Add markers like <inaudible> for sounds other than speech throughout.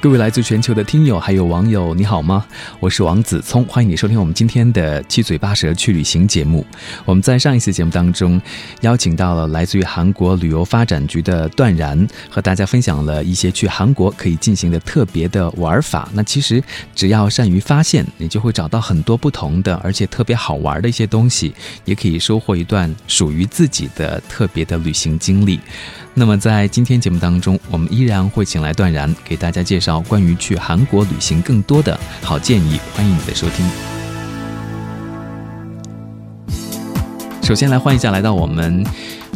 各位来自全球的听友还有网友，你好吗？我是王子聪，欢迎你收听我们今天的七嘴八舌去旅行节目。我们在上一次节目当中邀请到了来自于韩国旅游发展局的段然，和大家分享了一些去韩国可以进行的特别的玩法。那其实只要善于发现，你就会找到很多不同的，而且特别好玩的一些东西，也可以收获一段属于自己的特别的旅行经历。那么在今天节目当中，我们依然会请来段然给大家介绍关于去韩国旅行更多的好建议，欢迎你的收听。首先来欢迎一下来到我们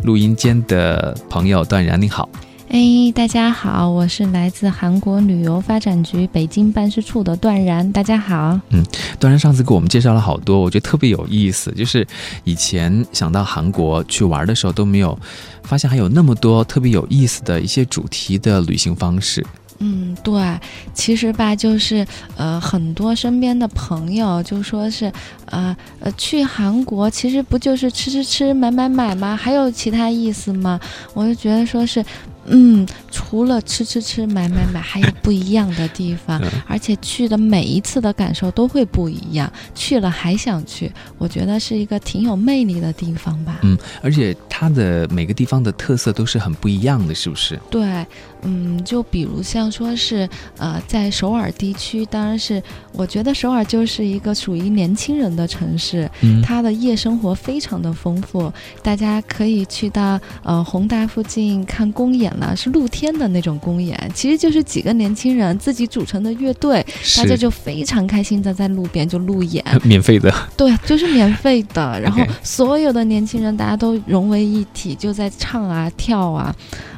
录音间的朋友段然，你好。哎，大家好，我是来自韩国旅游发展局北京办事处的段然，大家好。嗯，段然上次给我们介绍了好多，我觉得特别有意思。就是以前想到韩国去玩的时候都没有发现还有那么多特别有意思的一些主题的旅行方式。嗯，对，其实吧，就是呃，很多身边的朋友就说是，呃呃，去韩国其实不就是吃吃吃、买买买吗？还有其他意思吗？我就觉得说是。嗯，除了吃吃吃、买买买，还有不一样的地方，而且去的每一次的感受都会不一样。去了还想去，我觉得是一个挺有魅力的地方吧。嗯，而且它的每个地方的特色都是很不一样的，是不是？对，嗯，就比如像说是呃，在首尔地区，当然是我觉得首尔就是一个属于年轻人的城市，嗯它的夜生活非常的丰富，大家可以去到呃宏大附近看公演。了是露天的那种公演，其实就是几个年轻人自己组成的乐队，大家就非常开心的在路边就路演，<laughs> 免费的，对，就是免费的。然后所有的年轻人大家都融为一体，就在唱啊跳啊。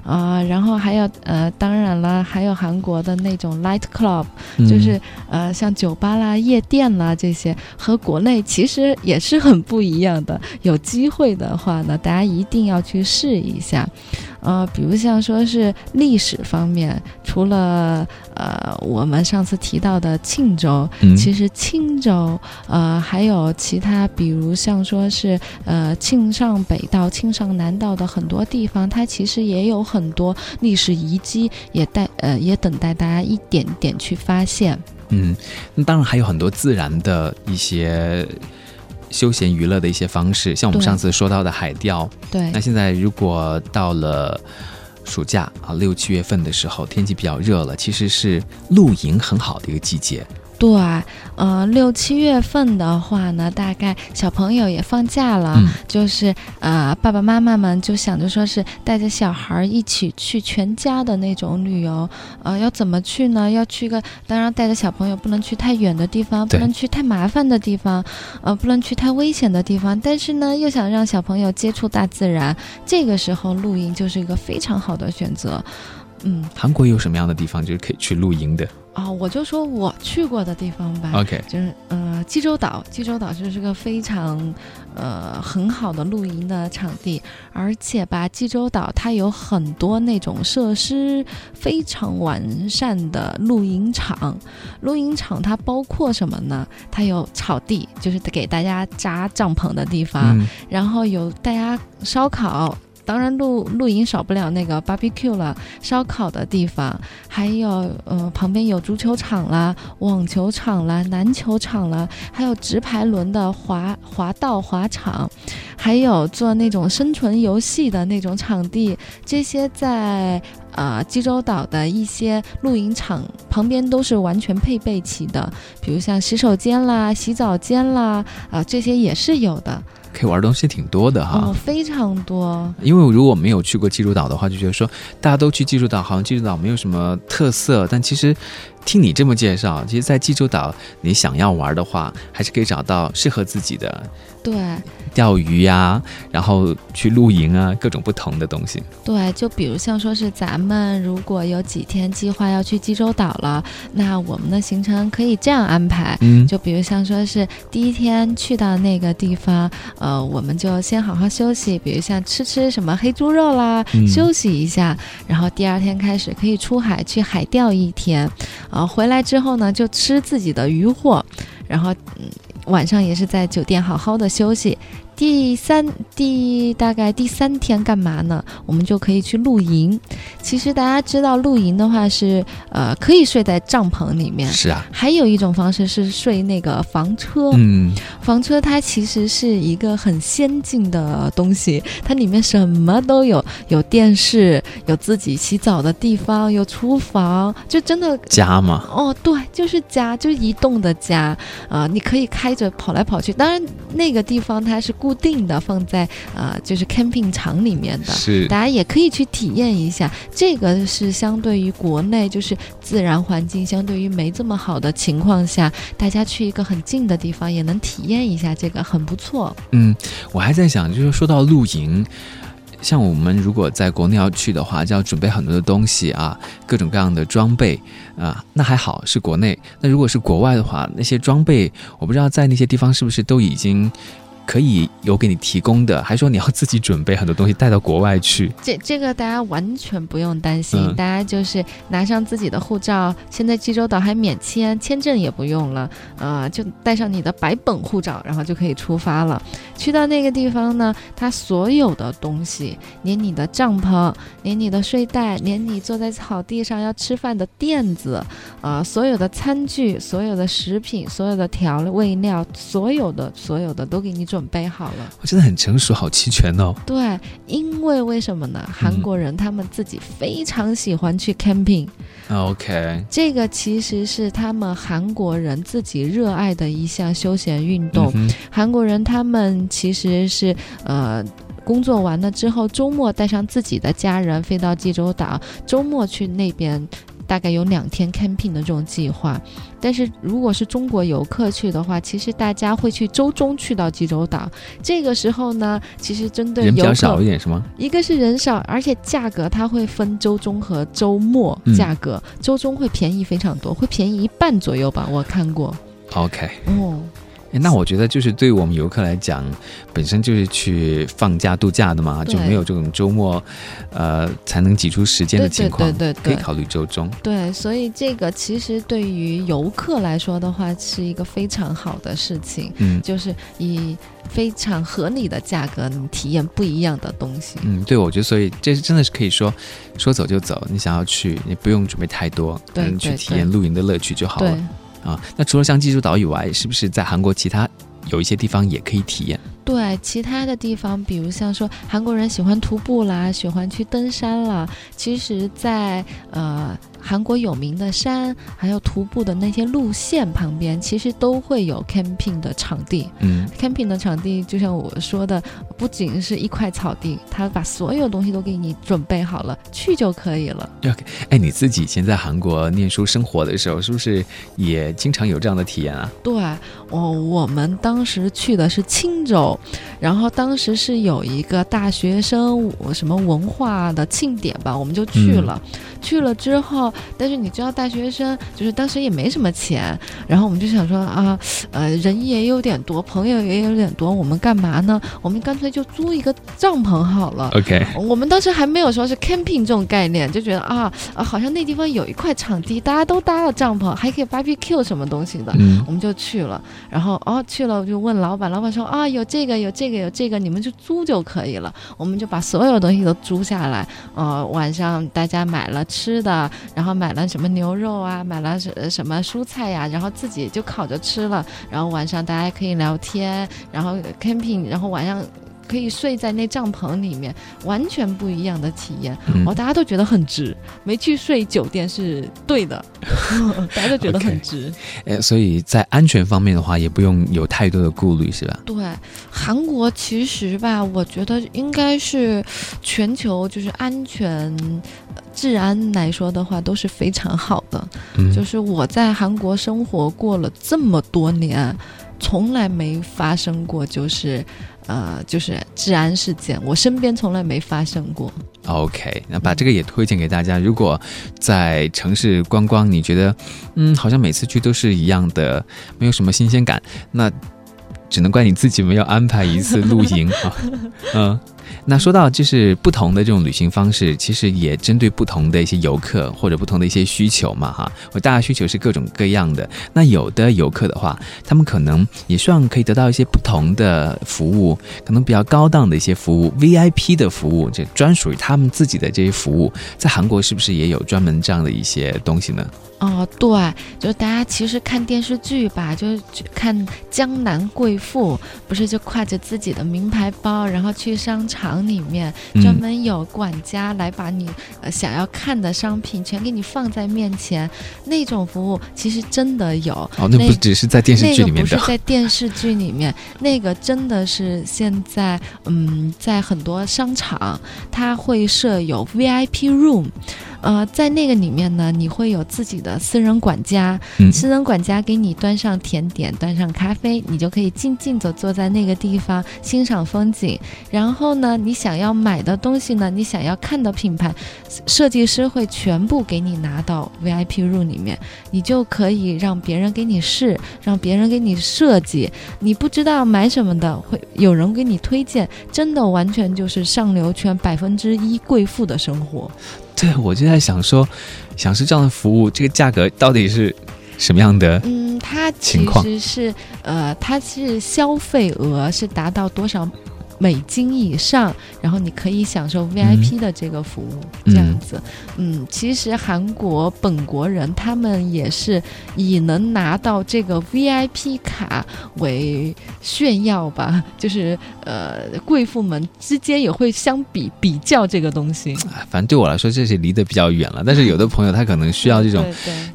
啊，然后还有呃，当然了，还有韩国的那种 light club，就是呃，像酒吧啦、夜店啦这些，和国内其实也是很不一样的。有机会的话呢，大家一定要去试一下。呃，比如像说是历史方面，除了呃我们上次提到的庆州，其实青州呃还有其他，比如像说是呃庆尚北道、庆尚南道的很多地方，它其实也有很。很多历史遗迹也待呃也等待大家一点点去发现。嗯，那当然还有很多自然的一些休闲娱乐的一些方式，像我们上次说到的海钓。对。那现在如果到了暑假啊六七月份的时候，天气比较热了，其实是露营很好的一个季节。对，呃，六七月份的话呢，大概小朋友也放假了，就是呃，爸爸妈妈们就想着说是带着小孩一起去全家的那种旅游，呃，要怎么去呢？要去个，当然带着小朋友不能去太远的地方，不能去太麻烦的地方，呃，不能去太危险的地方，但是呢，又想让小朋友接触大自然，这个时候露营就是一个非常好的选择。嗯，韩国有什么样的地方就是可以去露营的？啊，我就说我去过的地方吧。OK，就是呃，济州岛，济州岛就是个非常呃很好的露营的场地，而且吧，济州岛它有很多那种设施非常完善的露营场。露营场它包括什么呢？它有草地，就是给大家扎帐篷的地方，然后有大家烧烤。当然，露露营少不了那个 barbecue 了，烧烤的地方，还有呃旁边有足球场啦、网球场啦、篮球场啦，还有直排轮的滑滑道滑场，还有做那种生存游戏的那种场地，这些在呃济州岛的一些露营场旁边都是完全配备齐的，比如像洗手间啦、洗澡间啦，啊这些也是有的。可以玩的东西挺多的哈，哦，非常多。因为如果没有去过济州岛的话，就觉得说大家都去济州岛，好像济州岛没有什么特色。但其实听你这么介绍，其实，在济州岛，你想要玩的话，还是可以找到适合自己的。对，钓鱼呀，然后去露营啊，各种不同的东西。对，就比如像说是咱们如果有几天计划要去济州岛了，那我们的行程可以这样安排。嗯，就比如像说是第一天去到那个地方，呃，我们就先好好休息，比如像吃吃什么黑猪肉啦，休息一下。然后第二天开始可以出海去海钓一天，呃，回来之后呢，就吃自己的鱼货，然后嗯。晚上也是在酒店好好的休息。第三第大概第三天干嘛呢？我们就可以去露营。其实大家知道露营的话是呃可以睡在帐篷里面，是啊。还有一种方式是睡那个房车，嗯，房车它其实是一个很先进的东西，它里面什么都有，有电视，有自己洗澡的地方，有厨房，就真的家嘛。哦，对，就是家，就是移动的家啊，你可以开着跑来跑去。当然那个地方它是。固定的放在呃，就是 camping 场里面的，是大家也可以去体验一下。这个是相对于国内，就是自然环境相对于没这么好的情况下，大家去一个很近的地方也能体验一下，这个很不错。嗯，我还在想，就是说到露营，像我们如果在国内要去的话，就要准备很多的东西啊，各种各样的装备啊。那还好是国内，那如果是国外的话，那些装备我不知道在那些地方是不是都已经。可以有给你提供的，还说你要自己准备很多东西带到国外去。这这个大家完全不用担心，大家就是拿上自己的护照，现在济州岛还免签，签证也不用了，呃，就带上你的白本护照，然后就可以出发了。去到那个地方呢，它所有的东西，连你的帐篷，连你的睡袋，连你坐在草地上要吃饭的垫子，呃，所有的餐具，所有的食品，所有的调味料，所有的所有的都给你准。准备好了，我真的很成熟，好齐全哦。对，因为为什么呢？韩国人他们自己非常喜欢去 camping。OK，这个其实是他们韩国人自己热爱的一项休闲运动。韩国人他们其实是呃，工作完了之后，周末带上自己的家人飞到济州岛，周末去那边。大概有两天 camping 的这种计划，但是如果是中国游客去的话，其实大家会去周中去到济州岛。这个时候呢，其实针对人比较少一点是吗？一个是人少，而且价格它会分周中和周末价格，周中会便宜非常多，会便宜一半左右吧，我看过。OK，哦。那我觉得就是对于我们游客来讲，本身就是去放假度假的嘛，就没有这种周末，呃，才能挤出时间的情况，对对对，可以考虑周中。对，所以这个其实对于游客来说的话，是一个非常好的事情。嗯，就是以非常合理的价格，你体验不一样的东西。嗯，对，我觉得所以这真的是可以说说走就走，你想要去，你不用准备太多，对，去体验露营的乐趣就好了。啊，那除了像济州岛以外，是不是在韩国其他有一些地方也可以体验？对，其他的地方，比如像说韩国人喜欢徒步啦，喜欢去登山啦，其实，在呃。韩国有名的山，还有徒步的那些路线旁边，其实都会有 camping 的场地。嗯，camping 的场地就像我说的，不仅是一块草地，他把所有东西都给你准备好了，去就可以了。OK，哎，你自己以前在韩国念书生活的时候，是不是也经常有这样的体验啊？对，我我们当时去的是青州，然后当时是有一个大学生什么文化的庆典吧，我们就去了。去了之后。但是你知道，大学生就是当时也没什么钱，然后我们就想说啊，呃，人也有点多，朋友也有点多，我们干嘛呢？我们干脆就租一个帐篷好了。OK，我们当时还没有说是 camping 这种概念，就觉得啊啊，好像那地方有一块场地，大家都搭了帐篷，还可以 barbecue 什么东西的，我们就去了。然后哦去了，我就问老板，老板说啊，有这个有这个这个有这个，你们就租就可以了。我们就把所有东西都租下来，呃，晚上大家买了吃的，然后。然后买了什么牛肉啊，买了什什么蔬菜呀，然后自己就烤着吃了。然后晚上大家可以聊天，然后 camping，然后晚上可以睡在那帐篷里面，完全不一样的体验。哦，大家都觉得很值，没去睡酒店是对的，<laughs> 大家都觉得很值。哎，所以在安全方面的话，也不用有太多的顾虑，是吧？对，韩国其实吧，我觉得应该是全球就是安全。治安来说的话，都是非常好的。嗯，就是我在韩国生活过了这么多年，从来没发生过，就是呃，就是治安事件，我身边从来没发生过。OK，那把这个也推荐给大家。如果在城市观光，你觉得嗯，好像每次去都是一样的，没有什么新鲜感，那只能怪你自己没有安排一次露营啊。嗯，那说到就是不同的这种旅行方式，其实也针对不同的一些游客或者不同的一些需求嘛，哈。我大家需求是各种各样的。那有的游客的话，他们可能也希望可以得到一些不同的服务，可能比较高档的一些服务，VIP 的服务，这专属于他们自己的这些服务，在韩国是不是也有专门这样的一些东西呢？哦，对，就大家其实看电视剧吧，就去看江南贵妇，不是就挎着自己的名牌包，然后去商场里面，专嗯门有管家来把你呃想要看的商品全给你放在面前，那种服务其实真的有。哦，那那不只是在电视剧里面的那个不是在电视剧里面，<laughs> 那个真的是现在，嗯，在很多商场，它会设有 VIP room，呃，在那个里面呢，你会有自己的私人管家，嗯私人管家给你端上甜点，端上咖啡，你就可以静静地坐在那个地方欣赏风景。然后呢，你想要买的东西呢，你想要看的品牌，设计师会全部给你拿到 VIP room 里面，你就可以让别人给你试，让别人给你设计。你不知道买什么的，会有人给你推荐，真的完全就是上流圈百分之一贵妇的生活。对，我就在想说，想是这样的服务，这个价格到底是什么样的？嗯，它其实是呃，它是消费额是达到多少美金以上，然后你可以享受 VIP 的这个服务，嗯这样子。嗯，其实韩国本国人他们也是以能拿到这个 VIP 卡为炫耀吧，<laughs> 就是呃，贵妇们之间也会相比比较这个东西。啊反正对我来说，这是离得比较远了。但是有的 <laughs> 朋友他可能需要这种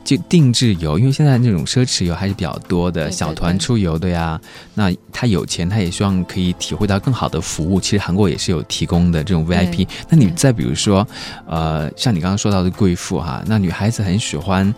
就定制游，因为现在那种奢侈游还是比较多的，对对小团出游的呀。那他有钱，他也希望可以体会到更好的服务。其实韩国也是有提供的这种 VIP。那你再比如说，呃，像你刚刚说到的贵妇哈，那女孩子很喜欢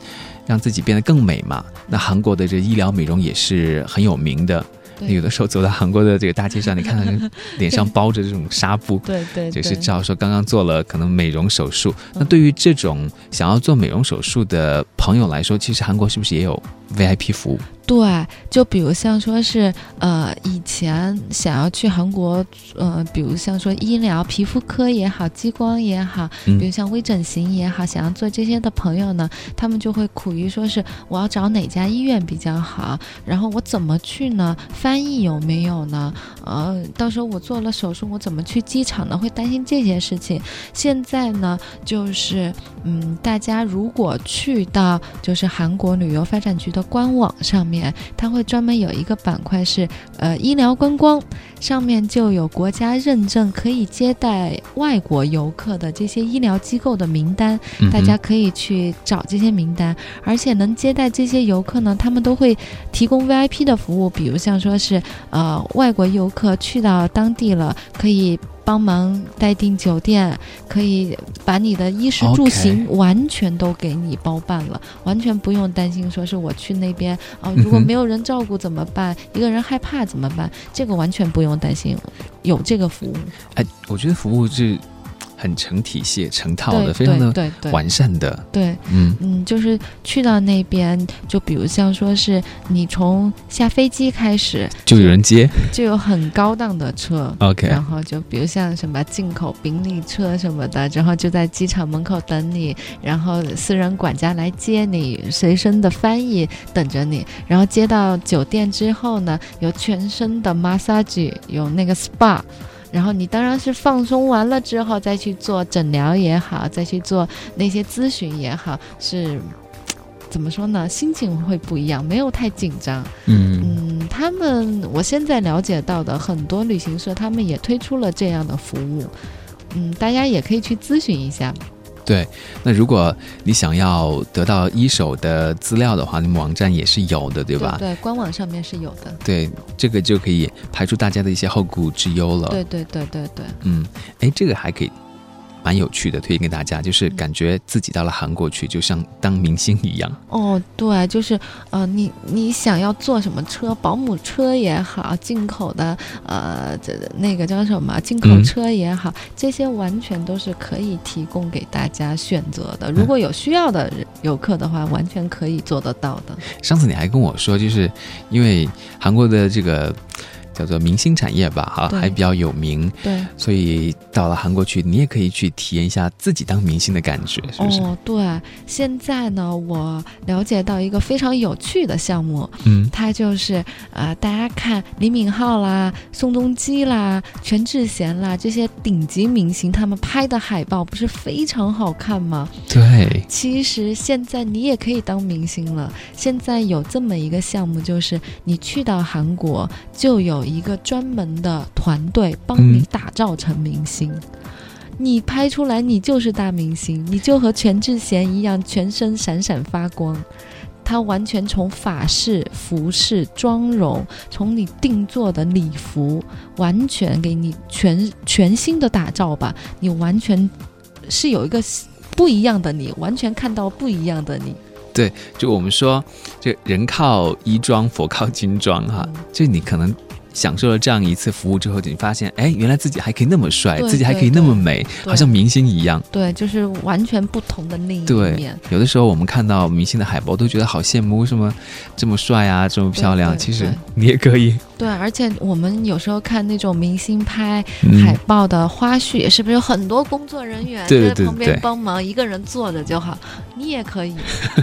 让自己变得更美嘛。那韩国的这医疗美容也是很有名的。对有的时候走到韩国的这个大街上，你看到脸上包着这种纱布，对 <laughs> 对，就是对知道说刚刚做了可能美容手术。嗯那对于这种想要做美容手术的朋友来说，其实韩国是不是也有 VIP 服务？对，就比如像说是呃，以前想要去韩国，呃，比如像说医疗、皮肤科也好，激光也好，嗯比如像微整形也好，想要做这些的朋友呢，他们就会苦于说是我要找哪家医院比较好，然后我怎么去呢？翻译有没有呢？呃，到时候我做了手术，我怎么去机场呢？会担心这些事情。现在呢，就是嗯，大家如果去到就是韩国旅游发展局的官网上面，它会专门有一个板块是呃医疗观光，上面就有国家认证可以接待外国游客的这些医疗机构的名单，嗯大家可以去找这些名单，而且能接待这些游客呢，他们都会提供 VIP 的服务，比如像说是呃外国游客去到当地了，可以。帮忙待订酒店，可以把你的衣食住行完全都给你包办了，完全不用担心说是我去那边啊、如果没有人照顾怎么办？一个人害怕怎么办？这个完全不用担心，有这个服务。哎，我觉得服务是很成体系、成套的，非常的完善的。对，嗯嗯，就是去到那边，就比如像说是你从下飞机开始，就有人接。就有很高档的车。OK，然后就比如像什么进口宾利车什么的，然后就在机场门口等你，然后私人管家来接你，随身的翻译等着你，然后接到酒店之后呢，有全身的 massage，有那个 SPA。然后你当然是放松完了之后再去做诊疗也好，再去做那些咨询也好，是怎么说呢？心情会不一样，没有太紧张。嗯嗯，他们我现在了解到的很多旅行社，他们也推出了这样的服务。嗯，大家也可以去咨询一下。对。那如果你想要得到一手的资料的话，你们网站也是有的，对吧？对，官网上面是有的。对，这个就可以排除大家的一些后顾之忧了。对对对对对。嗯，哎，这个还可以蛮有趣的，推荐给大家，就是感觉自己到了韩国去，就像当明星一样。哦，对，就是呃，你你想要坐什么车，保姆车也好，进口的呃这那个叫什么进口车也好，这些完全都是可以提供给大家选择的。如果有需要的游客的话，完全可以做得到的。上次你还跟我说，就是因为韩国的这个。叫做明星产业吧，哈，还比较有名，对，所以到了韩国去，你也可以去体验一下自己当明星的感觉，是不是？哦，对，现在呢，我了解到一个非常有趣的项目，嗯，它就是呃，大家看李敏镐啦、宋仲基啦、全智贤啦这些顶级明星，他们拍的海报不是非常好看吗？对，其实现在你也可以当明星了。现在有这么一个项目，就是你去到韩国就有。一个专门的团队帮你打造成明星，你拍出来你就是大明星，你就和全智贤一样，全身闪闪发光。他完全从法式、服饰、妆容，从你定做的礼服，完全给你全全新的打造吧。你完全是有一个不一样的你，完全看到不一样的你。对，就我们说，这人靠衣装，佛靠金装，哈，就你可能。享受了这样一次服务之后，你发现，哎，原来自己还可以那么帅，自己还可以那么美，好像明星一样。对，就是完全不同的另一面。有的时候我们看到明星的海报，都觉得好羡慕，为什么这么帅啊，这么漂亮？其实你也可以。对，而且我们有时候看那种明星拍海报的花絮，是不是有很多工作人员在旁边帮忙，一个人坐着就好？你也可以。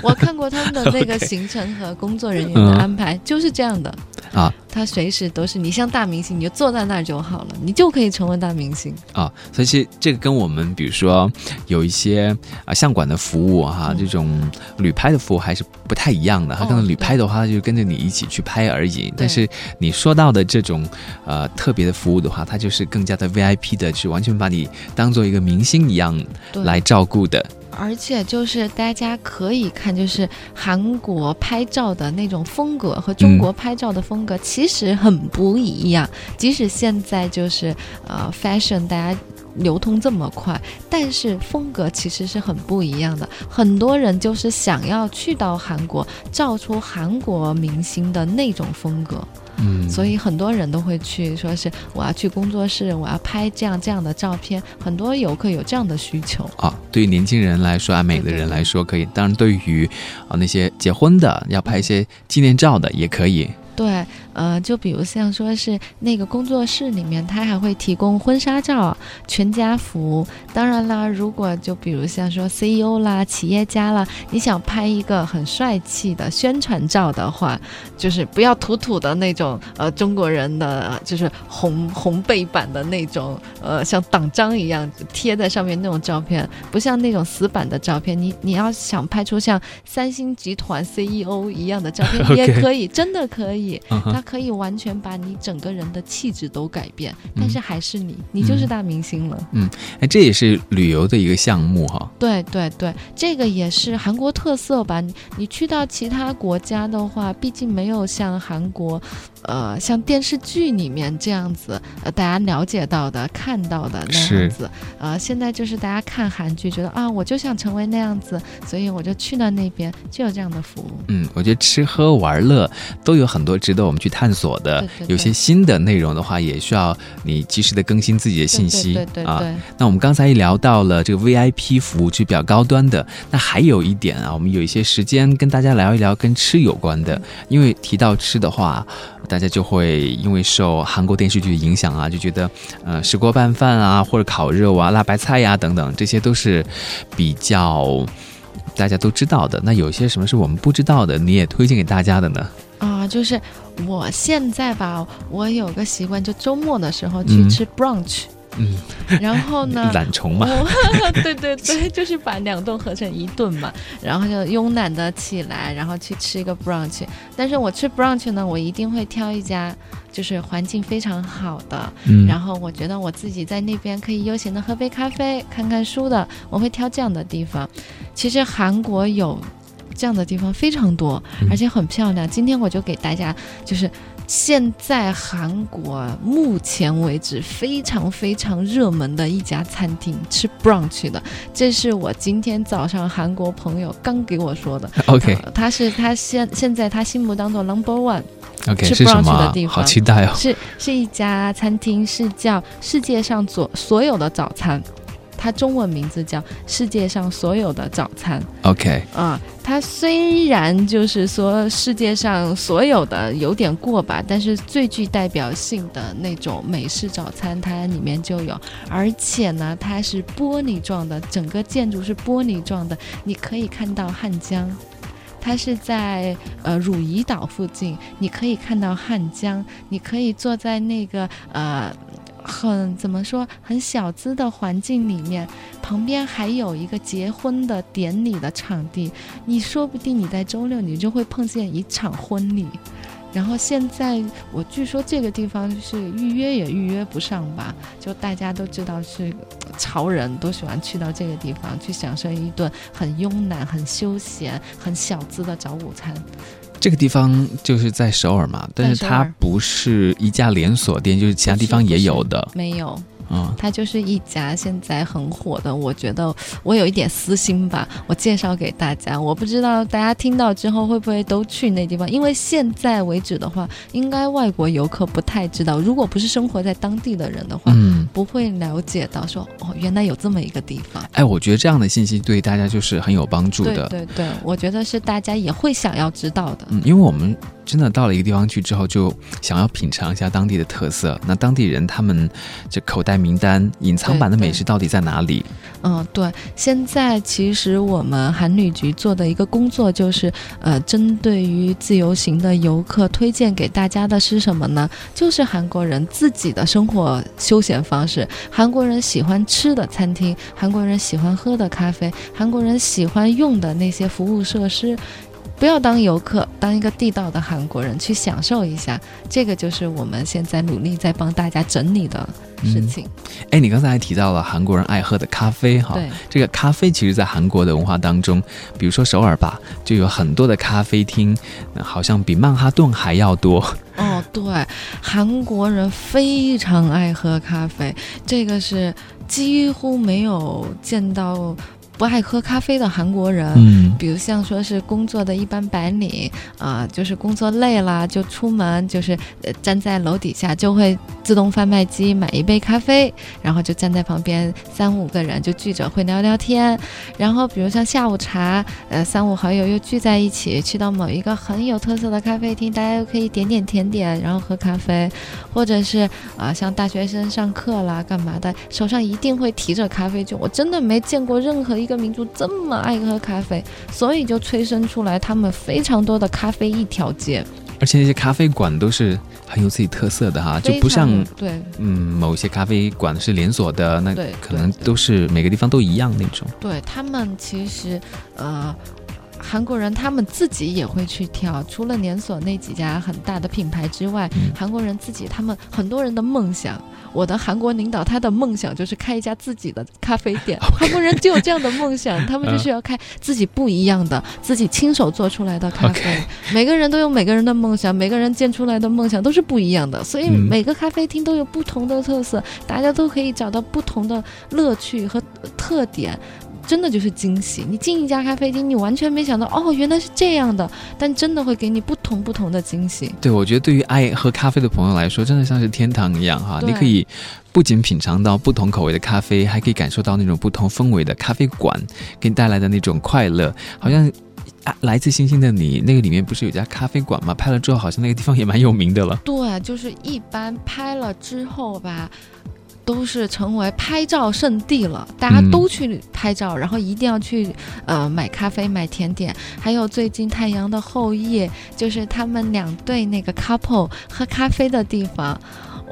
我看过他们的那个 <laughs> 行程和工作人员的安排，就是这样的。啊，他随时都是你像大明星，你就坐在那儿就好了，你就可以成为大明星啊。所以其实这个跟我们比如说有一些啊相馆的服务哈，这种旅拍的服务还是不太一样的。他可能旅拍的话，就跟着你一起去拍而已。但是你说到的这种呃特别的服务的话，它就是更加的 VIP 的，是完全把你当做一个明星一样来照顾的。而且就是大家可以看，就是韩国拍照的那种风格和中国拍照的风格其实很不一样。即使现在就是呃，fashion 大家流通这么快，但是风格其实是很不一样的。很多人就是想要去到韩国，照出韩国明星的那种风格。嗯，所以很多人都会去，说是我要去工作室，我要拍这样这样的照片。很多游客有这样的需求啊。对于年轻人来说，爱美的人来说可以。当然，对于啊那些结婚的要拍一些纪念照的也可以。对。呃，就比如像说是那个工作室里面，他还会提供婚纱照、全家福。当然啦，如果就比如像说 CEO 啦、企业家啦，你想拍一个很帅气的宣传照的话，就是不要土土的那种，呃，中国人的就是红红背板的那种，呃，像党章一样贴在上面那种照片，不像那种死板的照片。你你要想拍出像三星集团 CEO 一样的照片，<laughs> 也可以，真的可以。可以完全把你整个人的气质都改变，但是还是你，你就是大明星了。嗯，哎，这也是旅游的一个项目哈。对对对，这个也是韩国特色吧？你你去到其他国家的话，毕竟没有像韩国，呃，像电视剧里面这样子，呃，大家了解到的、看到的那样子。呃，现在就是大家看韩剧，觉得啊，我就想成为那样子，所以我就去了那边，就有这样的服务。嗯，我觉得吃喝玩乐都有很多值得我们去。探索的有些新的内容的话，也需要你及时的更新自己的信息啊。那我们刚才一聊到了这个 VIP 服务，是比较高端的。那还有一点啊，我们有一些时间跟大家聊一聊跟吃有关的。因为提到吃的话，大家就会因为受韩国电视剧的影响啊，就觉得呃石锅拌饭啊，或者烤肉啊、辣白菜呀等等，这些都是比较大家都知道的。那有些什么是我们不知道的，你也推荐给大家的呢？啊，就是我现在吧，我有个习惯，就周末的时候去吃 brunch。嗯，<laughs> 然后呢？<laughs> 懒虫嘛，对对 <laughs> 对，就是把两顿合成一顿嘛。然后就慵懒的起来，然后去吃一个 brunch。但是我吃 brunch 呢，我一定会挑一家就是环境非常好的。嗯。然后我觉得我自己在那边可以悠闲的喝杯咖啡、看看书的，我会挑这样的地方。其实韩国有这样的地方非常多，而且很漂亮。今天我就给大家就是。现在韩国目前为止非常非常热门的一家餐厅，吃 brunch 的，这是我今天早上韩国朋友刚给我说的。OK 他他是他现现在他心目当中 number one，OK 吃是什 brunch 么啊的地？方好期待哦。是是一家餐厅，是叫世界上所所有的早餐，它中文名字叫世界上所有的早餐。OK，啊、它虽然就是说世界上所有的有点过吧，但是最具代表性的那种美式早餐，它里面就有，而且呢，它是玻璃状的，整个建筑是玻璃状的，你可以看到汉江。它是在呃汝矣岛附近，你可以看到汉江，你可以坐在那个呃很怎么说很小资的环境里面，旁边还有一个结婚的典礼的场地，你说不定你在周六你就会碰见一场婚礼。然后现在我据说这个地方是预约也预约不上吧，就大家都知道是潮人都喜欢去到这个地方去享受一顿很慵懒、很休闲、很小资的早午餐。这个地方就是在首尔嘛，但是它不是一家连锁店，就是其他地方也有的。没有，嗯，它就是一家现在很火的，我觉得我有一点私心吧，我介绍给大家。我不知道大家听到之后会不会都去那地方，因为现在为止的话，应该外国游客不太知道，如果不是生活在当地的人的话，嗯，不会了解到说哦，原来有这么一个地方。哎，我觉得这样的信息对大家就是很有帮助对的。对对，我觉得是大家也会想要知道的。嗯，因为我们真的到了一个地方去之后，就想要品尝一下当地的特色。那当地人他们这口袋名单、隐藏版的美食到底在哪里？嗯，对，现在其实我们韩旅局做的一个工作就是，呃，针对于自由行的游客，推荐给大家的是什么呢？就是韩国人自己的生活休闲方式，韩国人喜欢吃的餐厅，韩国人喜欢喝的咖啡，韩国人喜欢用的那些服务设施。不要当游客，当一个地道的韩国人去享受一下，这个就是我们现在努力在帮大家整理的事情。哎，你刚才还提到了韩国人爱喝的咖啡哈，这个咖啡其实，在韩国的文化当中，比如说首尔吧，就有很多的咖啡厅，好像比曼哈顿还要多。哦，对，韩国人非常爱喝咖啡，这个是几乎没有见到不爱喝咖啡的韩国人。嗯，比如像说是工作的一般白领啊、就是工作累了就出门，就是呃站在楼底下就会自动贩卖机买一杯咖啡，然后就站在旁边三五个人就聚着会聊聊天，然后比如像下午茶，呃三五好友又聚在一起去到某一个很有特色的咖啡厅，大家又可以点点甜点，然后喝咖啡，或者是啊、像大学生上课啦干嘛的，手上一定会提着咖啡就，我真的没见过任何一个民族这么爱喝咖啡。所以就催生出来他们非常多的咖啡一条街，而且那些咖啡馆都是很有自己特色的哈，就不像对嗯某些咖啡馆是连锁的，那可能都是每个地方都一样那种。对，他们其实呃。韩国人他们自己也会去挑，除了连锁那几家很大的品牌之外，嗯韩国人自己他们很多人的梦想。我的韩国领导他的梦想就是开一家自己的咖啡店。<laughs> 韩国人就有这样的梦想，<laughs> 他们就是要开自己不一样的、自己亲手做出来的咖啡。每个人都有每个人的梦想，每个人建出来的梦想都是不一样的，所以嗯每个咖啡厅都有不同的特色，大家都可以找到不同的乐趣和特点。真的就是惊喜！你进一家咖啡厅，你完全没想到，哦，原来是这样的，但真的会给你不同不同的惊喜。对，我觉得对于爱喝咖啡的朋友来说，真的像是天堂一样哈。你可以不仅品尝到不同口味的咖啡，还可以感受到那种不同氛围的咖啡馆给你带来的那种快乐，好像。啊，来自星星的你，那个里面不是有家咖啡馆吗？拍了之后，好像那个地方也蛮有名的了。对，就是一般拍了之后吧，都是成为拍照圣地了，大家都去拍照，然后一定要去呃买咖啡、买甜点。还有最近《太阳的后裔》，就是他们两对那个 couple 喝咖啡的地方。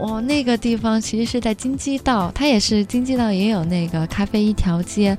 哦，那个地方其实是在金鸡道，它也是金鸡道也有那个咖啡一条街。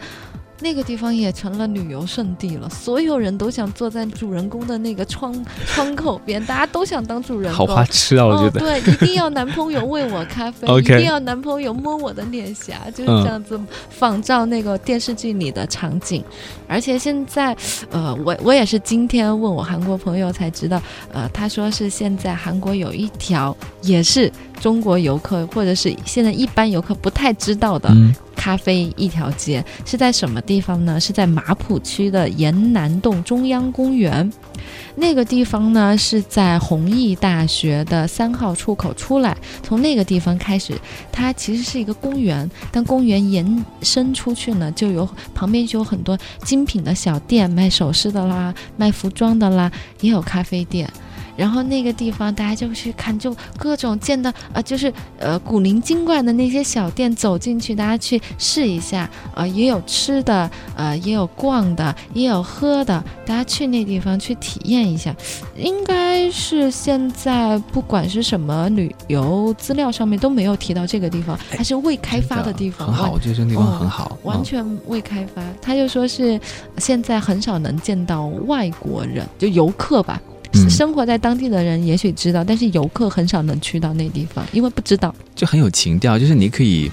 那个地方也成了旅游胜地了，所有人都想坐在主人公的那个窗窗口边，大家都想当主人公。好花痴啊，我觉得。对，一定要男朋友喂我咖啡，<laughs> 一定要男朋友摸我的脸颊，就是这样子仿照那个电视剧里的场景。而且现在，呃，我我也是今天问我韩国朋友才知道，呃，他说是现在韩国有一条也是中国游客或者是现在一般游客不太知道的。咖啡一条街是在什么地方呢？是在马浦区的沿南洞中央公园。那个地方呢是在弘毅大学的三号出口出来，从那个地方开始，它其实是一个公园。但公园延伸出去呢，就有旁边就有很多精品的小店，卖首饰的啦，卖服装的啦，也有咖啡店。然后那个地方大家就去看，就各种见到呃，就是呃古灵精怪的那些小店，走进去大家去试一下，呃也有吃的，呃也有逛的，也有喝的，大家去那地方去体验一下。应该是现在不管是什么旅游资料上面都没有提到这个地方，还是未开发的地方。很好，我觉得这个地方很好，完全未开发。他就说是现在很少能见到外国人，就游客吧。生活在当地的人也许知道，但是游客很少能去到那地方，因为不知道。就很有情调，就是你可以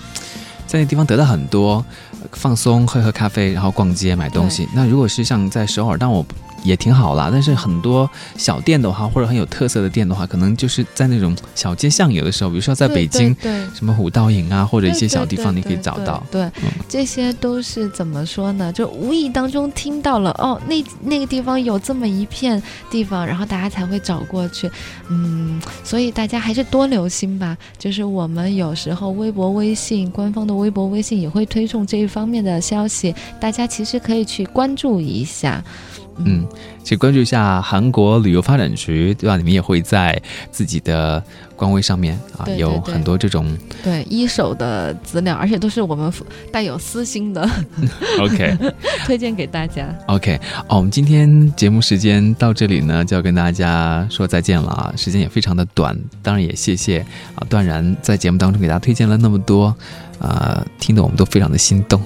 在那地方得到很多放松，喝喝咖啡，然后逛街买东西。那如果是像在首尔，但我。也挺好啦，但是很多小店的话，或者很有特色的店的话，可能就是在那种小街巷，有的时候，比如说在北京，对什么虎道营啊，或者一些小地方，你可以找到。对，这些都是怎么说呢？就无意当中听到了，哦，那那个地方有这么一片地方，然后大家才会找过去。嗯，所以大家还是多留心吧。就是我们有时候微博、微信官方的微博、微信也会推送这一方面的消息，大家其实可以去关注一下。嗯，去关注一下韩国旅游发展局，对吧？你们也会在自己的官微上面啊，有很多这种对一手的资料，而且都是我们带有私心的。<laughs> OK，<laughs> 推荐给大家。OK，哦，我们今天节目时间到这里呢，就要跟大家说再见了啊，时间也非常的短，当然也谢谢啊段然在节目当中给大家推荐了那么多。啊，听得我们都非常的心动，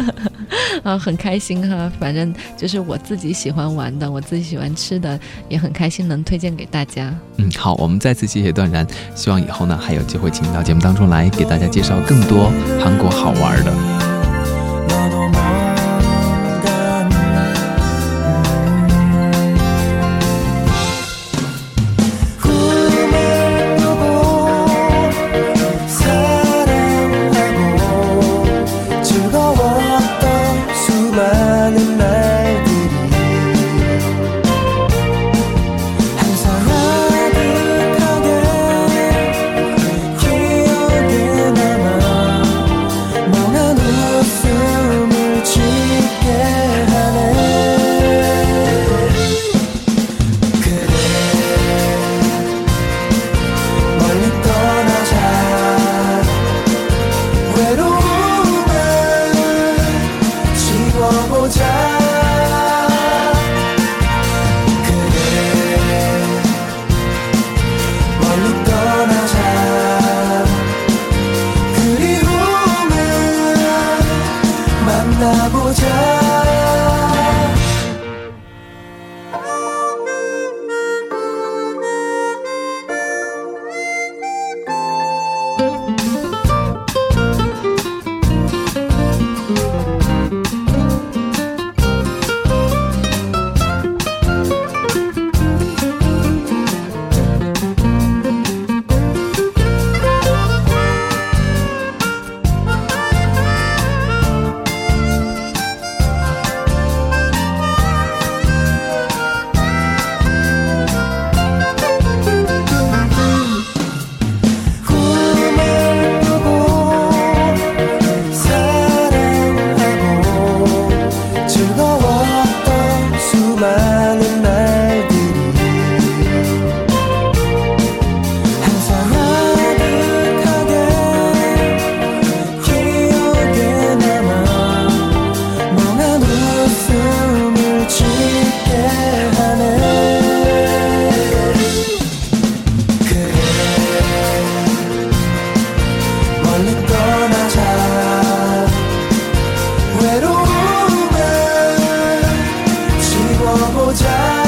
<laughs> 啊，很开心哈。反正就是我自己喜欢玩的，我自己喜欢吃的，也很开心能推荐给大家。嗯，好，我们再次谢谢段然，希望以后呢还有机会请到节目当中来，给大家介绍更多韩国好玩的。我站